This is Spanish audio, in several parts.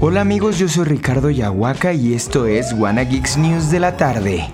Hola amigos, yo soy Ricardo Yahuaca y esto es Wanna Geeks News de la tarde.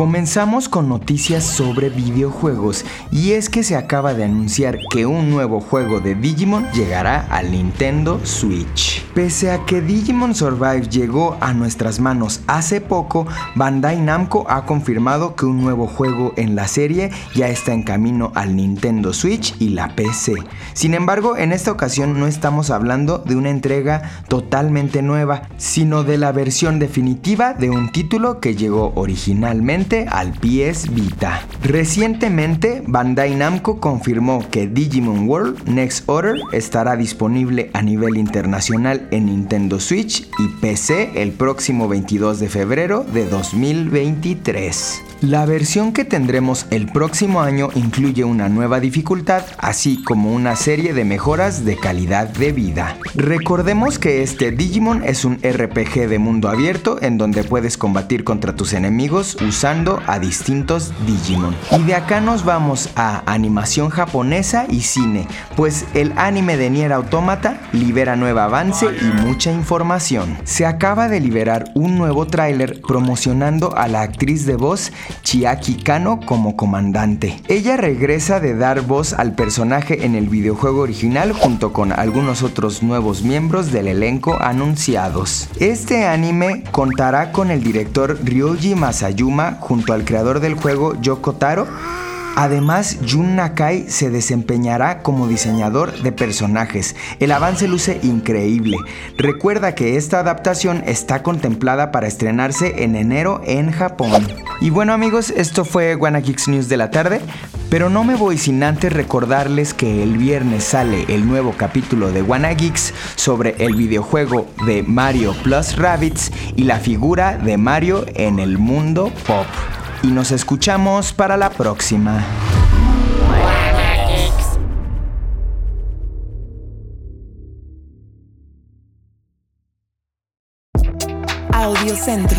Comenzamos con noticias sobre videojuegos y es que se acaba de anunciar que un nuevo juego de Digimon llegará al Nintendo Switch. Pese a que Digimon Survive llegó a nuestras manos hace poco, Bandai Namco ha confirmado que un nuevo juego en la serie ya está en camino al Nintendo Switch y la PC. Sin embargo, en esta ocasión no estamos hablando de una entrega totalmente nueva, sino de la versión definitiva de un título que llegó originalmente al PS Vita. Recientemente, Bandai Namco confirmó que Digimon World Next Order estará disponible a nivel internacional en Nintendo Switch y PC el próximo 22 de febrero de 2023. La versión que tendremos el próximo año incluye una nueva dificultad, así como una serie de mejoras de calidad de vida. Recordemos que este Digimon es un RPG de mundo abierto en donde puedes combatir contra tus enemigos usando a distintos Digimon. Y de acá nos vamos a animación japonesa y cine, pues el anime de Nier Automata libera nuevo avance y mucha información. Se acaba de liberar un nuevo tráiler promocionando a la actriz de voz Chiaki Kano como comandante. Ella regresa de dar voz al personaje en el videojuego original junto con algunos otros nuevos miembros del elenco anunciados. Este anime contará con el director Ryoji Masayuma junto al creador del juego Yoko Taro Además, Jun Nakai se desempeñará como diseñador de personajes. El avance luce increíble. Recuerda que esta adaptación está contemplada para estrenarse en enero en Japón. Y bueno amigos, esto fue Wanna Geeks News de la tarde. Pero no me voy sin antes recordarles que el viernes sale el nuevo capítulo de Geeks sobre el videojuego de Mario Plus Rabbits y la figura de Mario en el mundo pop y nos escuchamos para la próxima. Audio Centro.